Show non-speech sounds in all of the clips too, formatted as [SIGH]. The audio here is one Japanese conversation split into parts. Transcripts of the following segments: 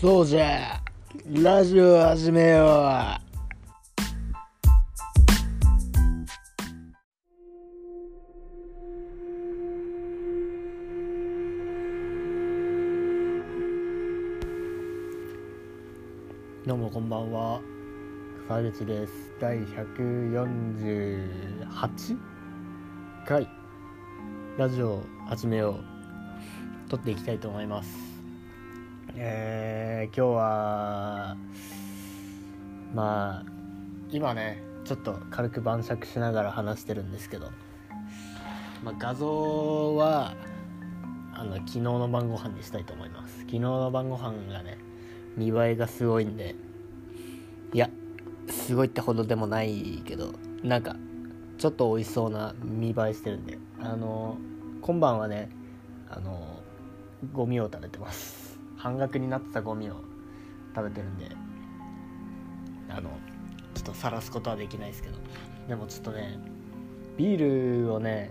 そうじゃ。ラジオ始めよう。どうもこんばんは。川口です。第148回。ラジオ始めよう。撮っていきたいと思います。えー、今日はまあ今ねちょっと軽く晩酌しながら話してるんですけど、まあ、画像はあの昨日の晩ご飯にしたいと思います。昨日の晩ご飯がね見栄えがすごいんで。いやすごいってほどでもないけどなんかちょっと美味しそうな見栄えしてるんで。あの今晩はねあのゴミを食べてます。半額になってたゴミを食べてるんであのちょっと晒すことはできないですけどでもちょっとねビールをね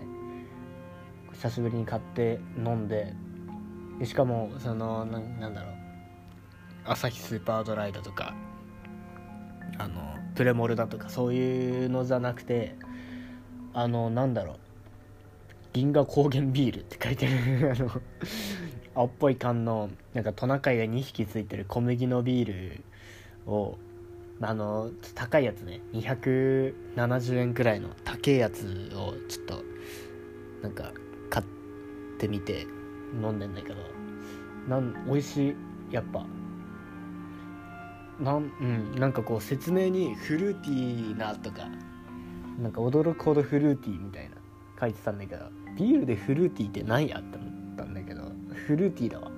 久しぶりに買って飲んででしかもそのなんだろうアサヒスーパードライだとかあのプレモルだとかそういうのじゃなくてあのなんだろう銀河高原ビールって書いてる。あの青っぽい缶のなんかトナカイが2匹ついてる小麦のビールをあの高いやつね。270円くらいの高いやつをちょっとなんか買ってみて飲んでんだけど。なん美味しい。やっぱ。なんうん。なんかこう説明にフルーティーなとかなんか驚くほどフルーティーみたいな。書いてたんだけどビールでフルーティーって何やって思ったんだけどフルーティーだわ。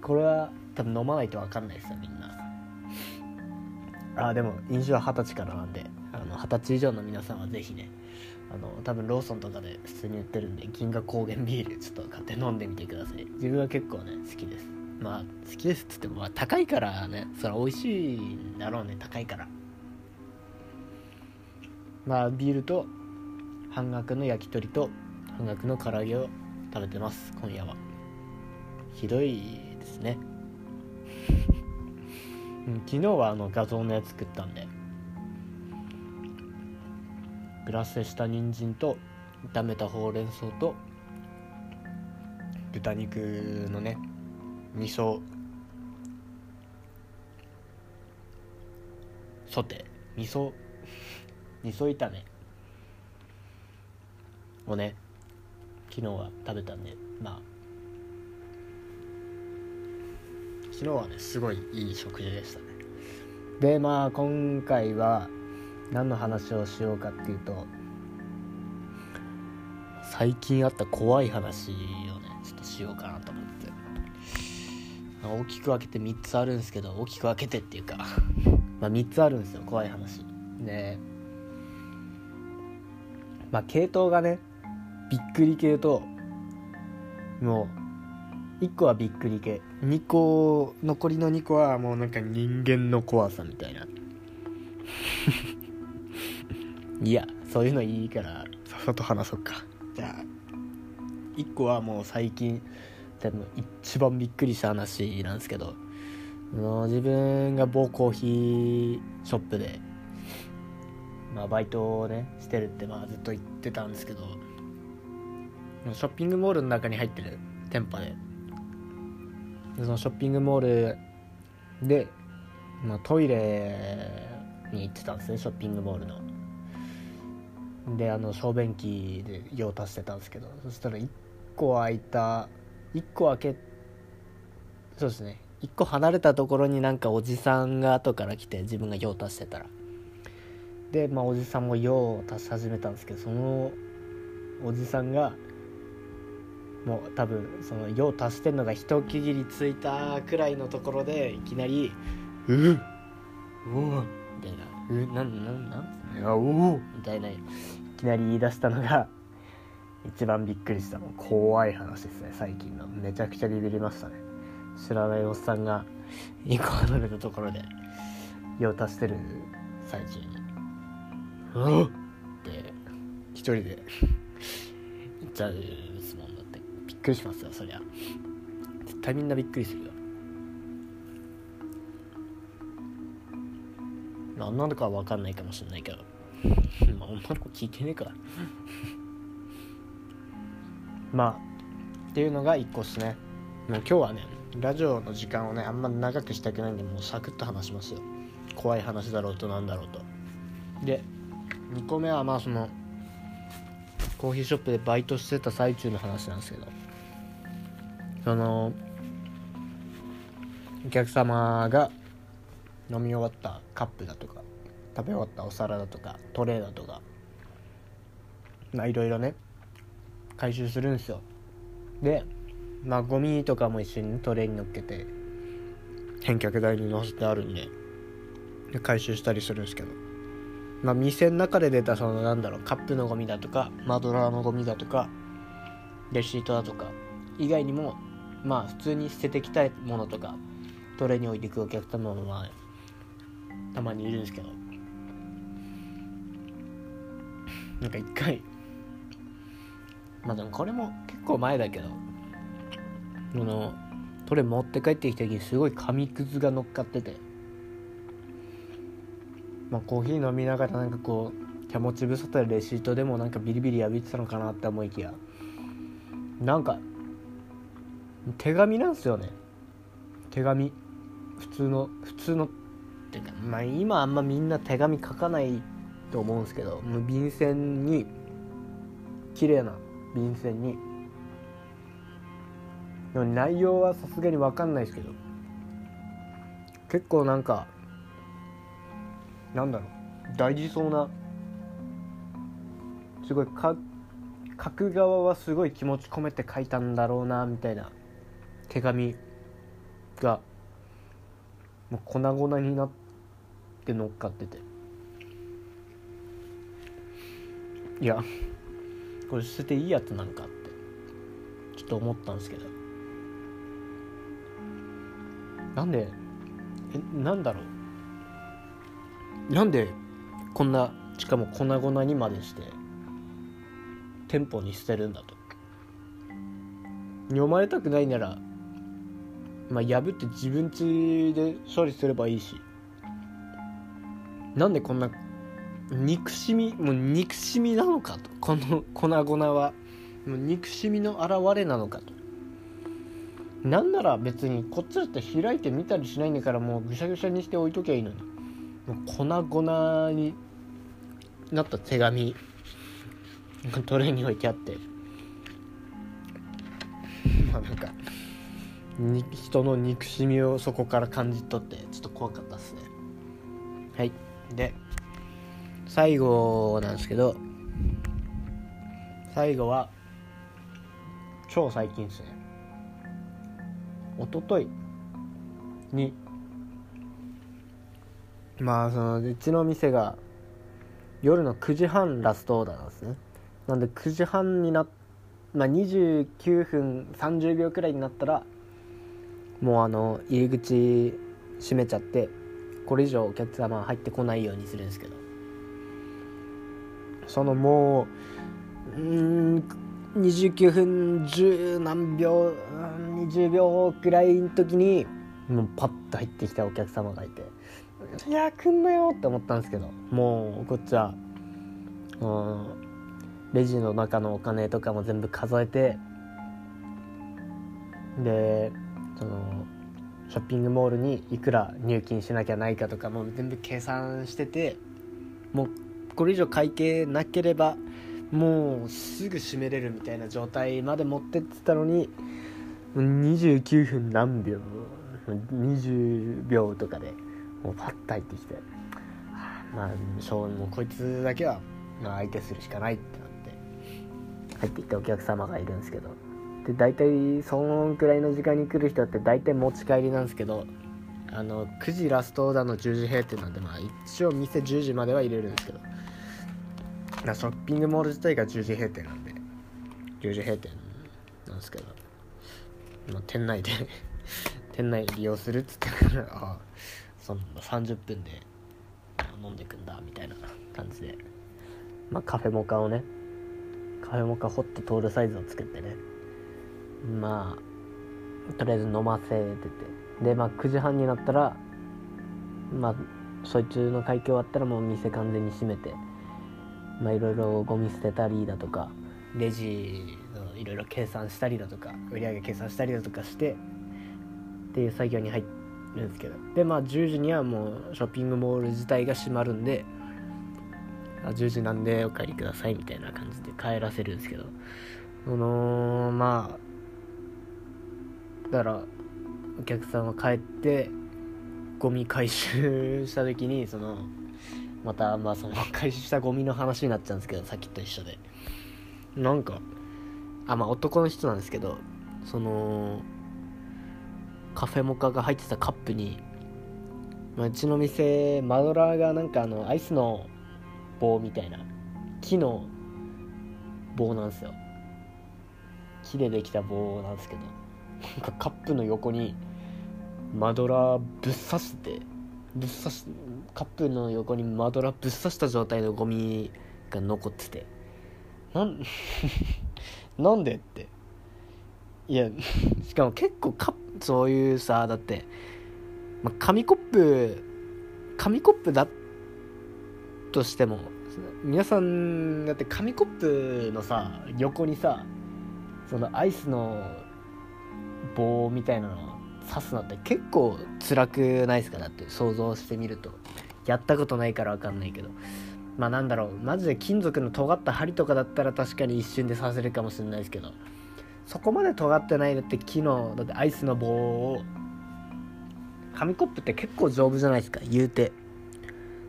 これは多分飲まないと分かんないですよみんな。あでも飲酒は二十歳からなんで二十歳以上の皆さんは是非ねあの多分ローソンとかで普通に売ってるんで銀河高原ビールちょっと買って飲んでみてください。自分は結構ね好きです。まあ好きですっつっても、まあ、高いからねそれは美味しいんだろうね高いから。まあビールと半額の焼き鳥と半額の唐揚げを食べてます。今夜は。ひどいですね。[LAUGHS] うん、昨日はあの画像のやつ作ったんで。グラスした人参と炒めたほうれん草と豚肉のね味噌。ソテー。味噌。[LAUGHS] 味噌炒め。をね昨日は食べたんでまあ。昨日はねすごいいい食事でしたね。でまあ今回は何の話をしようかっていうと最近あった怖い話をねちょっとしようかなと思って。大きく分けて3つあるんですけど大きく分けてっていうか [LAUGHS] まあ3つあるんですよ怖い話。でまあ系統がねびっくり系ともう1個はびっくり系。2個残りの2個はもうなんか人間の怖さみたいな。[LAUGHS] いやそういうのいいから。さっさと話そうか。じゃあ1個はもう最近多分一番びっくりした話なんですけど自分が某コーヒーショップで、まあ、バイトをねしてるってまあずっと言ってたんですけどショッピングモールの中に入ってる店舗で。そのショッピングモールで、まあ、トイレに行ってたんですねショッピングモールの。であの小便器で用足してたんですけどそしたら1個空いた1個開けそうですね。1個離れたところになんかおじさんが後から来て自分が用足してたら。でまあおじさんも用を足し始めたんですけどそのおじさんがもう多分その用足してんのが一区切りついたくらいのところでいきなり「ううおお」みたいな「うなんなんなん？あおお」みたいないきなり言い出したのが一番びっくりした。の怖い話ですね。最近の。めちゃくちゃビビりましたね。知らないおっさんが一個離れたところで用足してる。最中に「うわっ!」って一人で。言っちゃうですもん。だってびっくりしますよそりゃ。絶対みんなびっくりするよ。まあ女の子は分かんないかもしれないけど。[LAUGHS] まあ女の子聞いてねえから。[LAUGHS] まあっていうのが1個っすね。もう今日はねラジオの時間をねあんま長くしたくないんでもうサクッと話しますよ。怖い話だろうとなんだろうと。で2個目はまあそのコーヒーショップでバイトしてた最中の話なんですけど。そのお客様が飲み終わったカップだとか食べ終わったお皿だとかトレーだとかまあいろいろね回収するんですよ。でまあゴミとかも一緒にトレーに乗っけて返却台に乗せてあるんでで回収したりするんですけど。まあ店の中で出たそのなんだろうカップのゴミだとかマドラーのゴミだとかレシートだとか以外にもまあ普通に捨ててきたいものとかトレーに置いていくお客様もまあたまにいるんですけど。なんか一回まあでもこれも結構前だけどこのトレ持って帰ってきた時にすごい紙くずが乗っかっててまあコーヒー飲みながらなんかこう手持ち無沙汰でレシートでもなんかビリビリ破いてたのかなって思いきやなんか手紙なんですよね。手紙。普通の普通の。っていうかまあ今あんまみんな手紙書かないと思うんですけど便箋に綺麗な便箋に。内容はさすがに分かんないですけど。結構なんかなんだろう。大事そうなすごい書く側はすごい気持ち込めて書いたんだろうなみたいな。手紙がもう粉々になって乗っかってて。いやこれ捨てていいやつなんかってちょっと思ったんですけど。なんでえなんだろう。なんでこんなしかも粉々にまでして店舗に捨てるんだと。読まれたくないならまあ破って自分家で処理すればいいし。なんでこんな憎しみもう憎しみなのかと。この粉々は。もう憎しみの表れなのかと。なんなら別にこっちだって開いてみたりしないんだからもうぐしゃぐしゃにして置いときゃいいのに。もう粉々になった手紙。トレーに置いてあって。まあなんかに人の憎しみをそこから感じ取ってちょっと怖かったっすね。はい。で最後なんですけど最後は超最近ですね。一昨日にまあそのうちの店が夜の9時半ラストオーダーなんですね。なんで9時半になっまあ29分30秒くらいになったらもうあの入り口閉めちゃってこれ以上お客様入ってこないようにするんですけど。そのもううん29分10何秒20秒くらいの時にもうパッと入ってきたお客様がいて「いや来んなよ」って思ったんですけどもうこっちはうんレジの中のお金とかも全部数えてでそのショッピングモールにいくら入金しなきゃないかとかも全部計算しててもうこれ以上会計なければもうすぐ閉めれるみたいな状態まで持ってってたのに29分何秒20秒とかでもうパッと入ってきてまあしょうもうこいつだけは相手するしかないってなって入ってきたお客様がいるんですけど。で大体そのくらいの時間に来る人って大体持ち帰りなんですけどあの9時ラストオーダーの10時閉店なんでまあ一応店10時までは入れるんですけどショッピングモール自体が10時閉店なんで10時閉店なんですけど、まあ、店内で [LAUGHS] 店内利用するっつってからああその30分で飲んでくんだみたいな感じで。まあカフェモカをねカフェモカホットトールサイズを作ってねまあとりあえず飲ませてて。でまあ9時半になったらまあそいつの会計終わったらもう店完全に閉めてまあいろいろゴミ捨てたりだとかレジのいろいろ計算したりだとか売り上げ計算したりだとかしてっていう作業に入るんですけど。でまあ10時にはもうショッピングモール自体が閉まるんであ10時なんでお帰りくださいみたいな感じで帰らせるんですけど。そのまあだからお客さんが帰ってゴミ回収した時にそのまたまあその回収したゴミの話になっちゃうんですけどさっきと一緒で。なんかあまあ男の人なんですけどそのカフェモカが入ってたカップに、まあ、うちの店マドラーがなんかあのアイスの棒みたいな木の棒なんですよ。木でできた棒なんですけど。なんかカップの横にマドラーぶっ刺してぶっ刺しカップの横にマドラーぶっ刺した状態のゴミが残ってて。なん [LAUGHS] なんでって。いやしかも結構カップそういうさだって、まあ、紙コップ紙コップだとしても皆さんだって紙コップのさ横にさそのアイスの棒みたいなの刺すのって結構辛くないですか？だって想像してみると。やったことないから分かんないけど。まあなんだろう。マジで金属の尖った針とかだったら確かに一瞬で刺せるかもしれないですけど。そこまで尖ってないだって木のだってアイスの棒を。紙コップって結構丈夫じゃないですか？言うて。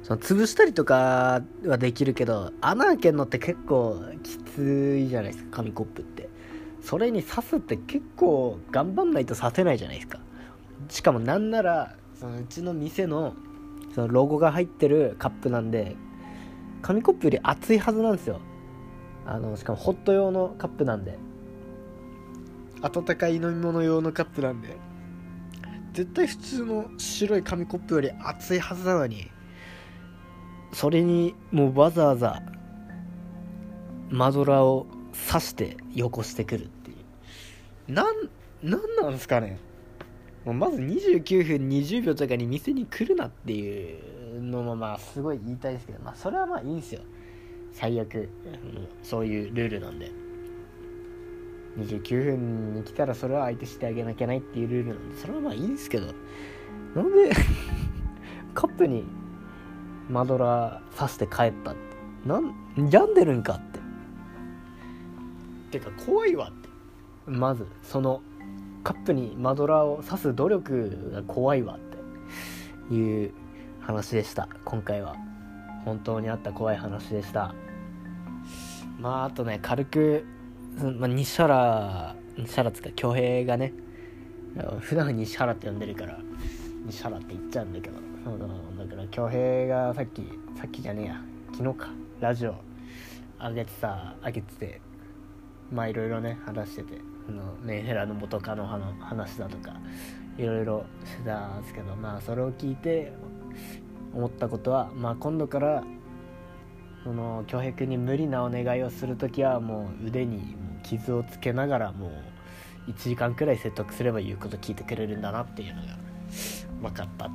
その潰したりとかはできるけど穴開けるのって結構きついじゃないですか？紙コップって。それに刺すって結構頑張んないと刺せないじゃないですか。しかもなんならそのうちの店のそのロゴが入ってるカップなんで紙コップより熱いはずなんですよ。あのしかもホット用のカップなんで。温かい飲み物用のカップなんで。絶対普通の白い紙コップより熱いはずなのに。それにもうわざわざマドラーを刺してよこしてくるっていう。なんなんなんすかね。もうまず29分20秒とかに店に来るなっていうのもまあすごい言いたいですけどまあそれはまあいいんですよ。最悪。そういうルールなんで。29分に来たらそれは相手してあげなきゃないっていうルールなんでそれはまあいいんですけど。なんで [LAUGHS] カップにマドラー刺して帰ったって。なん病んでるんかって。てか怖いわって。まずそのカップにマドラーを刺す努力が怖いわっていう話でした。今回は本当にあった怖い話でした。まああとね軽く、まあ、西原西原つか恭平がね普段西原って呼んでるから西原って言っちゃうんだけどだから恭平がさっきさっきじゃねえや昨日かラジオ上げてさ上げててまあいろいろね話しててあのメンヘラの元カノの話だとかいろいろしてたんですけどまあそれを聞いて思ったことはまあ今度からその恭平君に無理なお願いをする時はもう腕に傷をつけながらもう1時間くらい説得すれば言うこと聞いてくれるんだなっていうのが分かったっ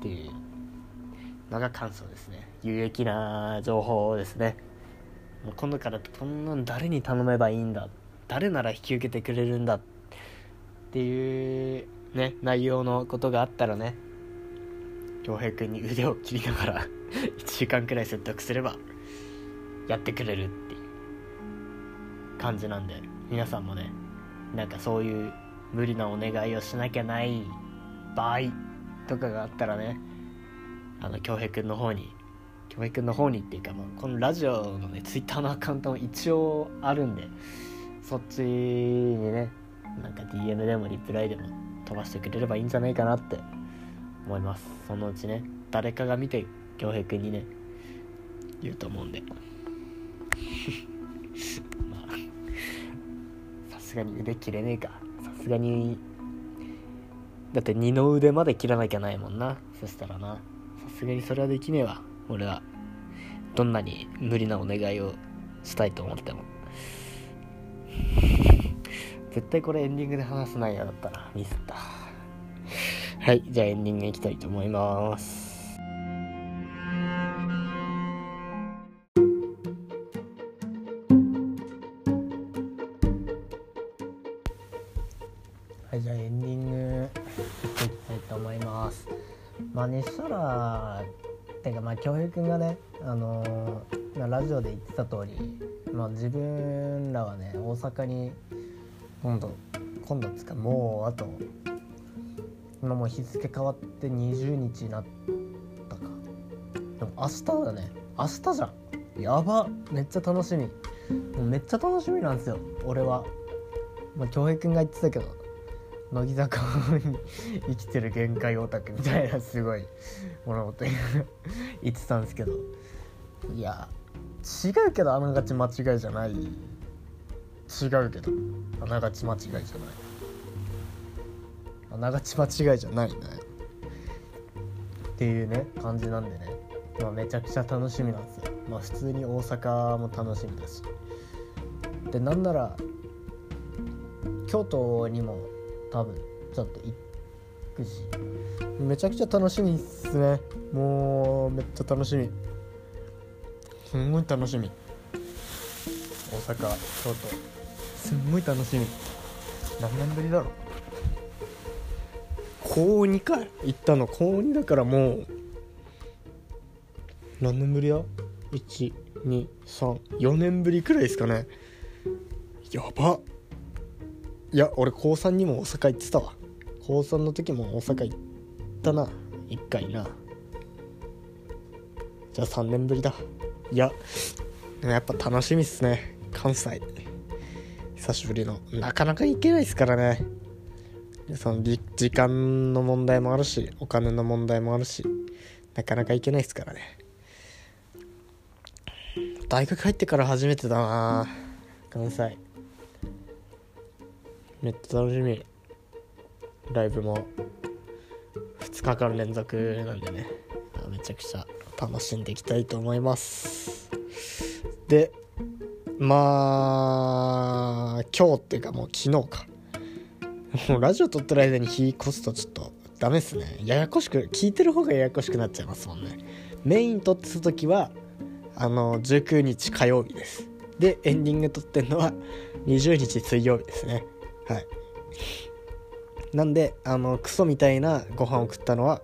ていうのが感想ですね。有益な情報ですね。もう今度からこんなん誰に頼めばいいんだ誰なら引き受けてくれるんだっていうね内容のことがあったらね恭平君に腕を切りながら [LAUGHS] 1時間くらい説得すればやってくれるっていう感じなんで皆さんもねなんかそういう無理なお願いをしなきゃない場合とかがあったらねあの恭平君の方に恭平君の方にっていうかもうこのラジオのねツイッターのアカウントも一応あるんでそっちにねなんか DM でもリプライでも飛ばしてくれればいいんじゃないかなって思います。そのうちね誰かが見て恭平君にね言うと思うんで。[LAUGHS] まあさすがに腕切れねえか。さすがにだって二の腕まで切らなきゃないもんなそしたらな。さすがにそれはできねえわ。俺はどんなに無理なお願いをしたいと思っても。[LAUGHS] 絶対これエンディングで話す内容だったなミスった。はいじゃあエンディングいきたいと思います。っていうかまあ京平君がねあのー、ラジオで言ってた通りまあ自分らはね大阪に今度今度つかもうあと今もう日付変わって20日になったか。でも明日だね。明日じゃん。やば。めっちゃ楽しみ。もうめっちゃ楽しみなんですよ俺は。まあ京平君が言ってたけど。乃木坂に生きてる限界オタクみたいなすごい物事言ってたんですけど。いや違うけどあながち間違いじゃない。違うけどあながち間違いじゃない。あながち間違いじゃないね。っていうね感じなんでね、まあ、めちゃくちゃ楽しみなんですよ。まあ普通に大阪も楽しみだし。でなんなら京都にも多分ちょっと行くし。めちゃくちゃ楽しみっすね。もうめっちゃ楽しみ。すんごい楽しみ。大阪京都すんごい楽しみ。何年ぶりだろう。高2か。行ったの。高2だからもう何年ぶりだ123年ぶりくらいですかね。やばっ。いや俺高3にも大阪行ってたわ。高3の時も大阪行ったな。1回な。じゃあ3年ぶりだ。いややっぱ楽しみっすね。関西。久しぶりの。なかなか行けないっすからね。その時間の問題もあるしお金の問題もあるしなかなか行けないっすからね。大学入ってから初めてだな関西。めっちゃ楽しみ。ライブも2日間連続なんでね。めちゃくちゃ楽しんでいきたいと思います。でまあ今日っていうかもう昨日か。もうラジオ撮ってる間に日越すとちょっとダメっすね。ややこしく聞いてる方がややこしくなっちゃいますもんね。メイン撮ってた時はあの19日火曜日です。でエンディング撮ってんのは20日水曜日ですね。はい。なんであのクソみたいなご飯を食ったのは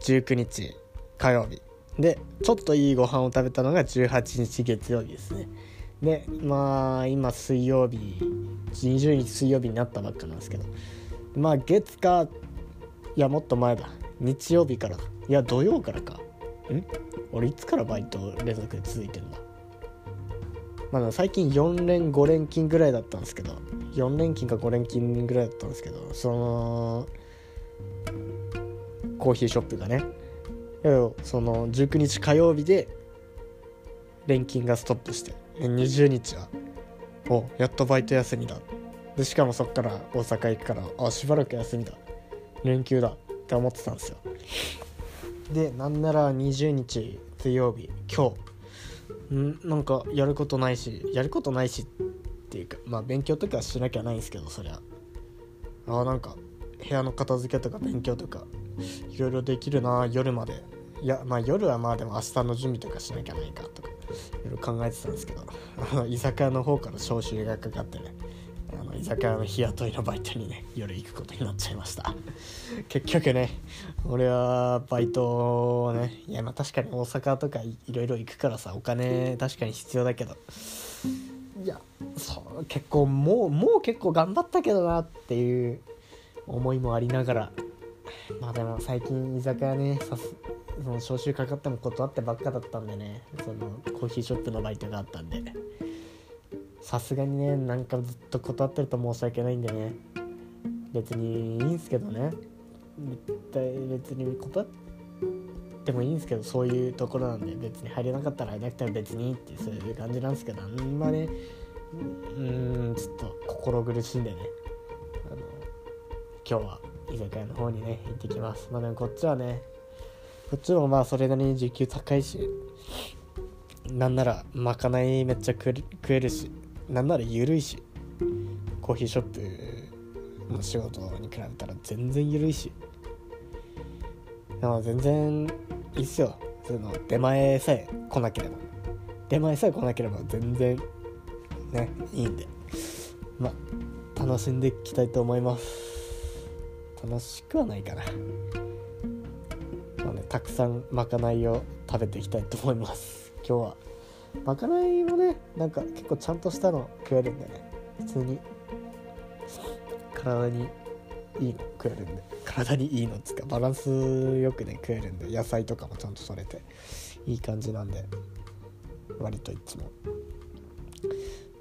19日火曜日。でちょっといいご飯を食べたのが18日月曜日ですね。でまあ今水曜日20日水曜日になったばっかなんですけど。まあ月かいやもっと前だ。日曜日から。いや土曜からか。ん？俺いつからバイト連続で続いてんだ？まあ最近4連5連勤ぐらいだったんですけど4連勤か5連勤ぐらいだったんですけどそのコーヒーショップがね。その19日火曜日で連勤がストップして20日はおやっとバイト休みだ。でしかもそっから大阪行くからあしばらく休みだ。連休だ。って思ってたんですよ。でなんなら20日水曜日今日。んなんかやることないしやることないしっていうかまあ勉強とかしなきゃないんですけどそりゃ。あなんか部屋の片付けとか勉強とかいろいろできるな夜まで。いやまあ夜はまあでも明日の準備とかしなきゃないかとかいろいろ考えてたんですけど居酒屋の方から招集がかかってね。居酒屋の日雇いのバイトにね夜行くことになっちゃいました。結局ね俺はバイトをねいやまあ確かに大阪とかいろいろ行くからさお金確かに必要だけど。いやそう結構もうもう結構頑張ったけどなっていう思いもありながら。まあでも最近居酒屋ねさすその招集かかっても断ってばっかだったんでねそのコーヒーショップのバイトがあったんで。さすがにねなんかずっと断ってると申し訳ないんでね。別にいいんすけどね。絶対別に断ってもいいんですけどそういうところなんで別に入れなかったら入れなくても別にってそういう感じなんですけどあんまねうんちょっと心苦しんでね。あの今日は居酒屋の方にね行ってきます。まあでもこっちはねこっちもまあそれなりに時給高いしなんならまかないめっちゃ食えるしなんなら緩いしコーヒーショップの仕事に比べたら全然緩いし。全然いいっすよ。その出前さえ来なければ。出前さえ来なければ全然ねいいんで。まあ楽しんでいきたいと思います。楽しくはないかな。まあねたくさんまかないを食べていきたいと思います。今日は。まかないもねなんか結構ちゃんとしたの食えるんでね。普通に。体にいいの食えるんで。体にいいのっつうかバランスよくね食えるんで。野菜とかもちゃんと取れて。いい感じなんで。割といつも。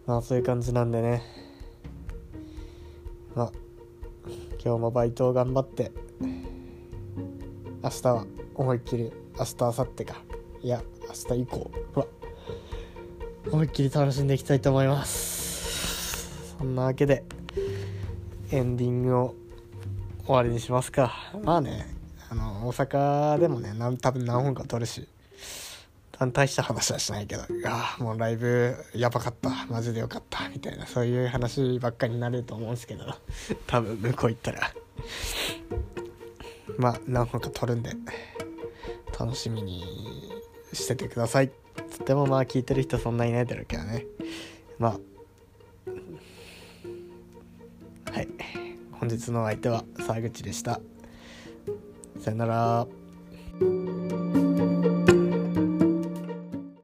まあそういう感じなんでね。まあ今日もバイトを頑張って明日は思いっきり明日明後日か。いや明日以降は思いっきり楽しんでいきたいと思いますそんなわけでエンディングを終わりにしますかまあねあの大阪でもね多分何本か撮るし大した話はしないけど、いやもうライブやばかった、マジでよかった、みたいな、そういう話ばっかりになると思うんですけど、多分向こう行ったら。まあ、何本か撮るんで、楽しみにしててください。つってもまあ聞いてる人そんないないだろうけどね。まあ、はい。本日の相手は沢口でした。さよなら。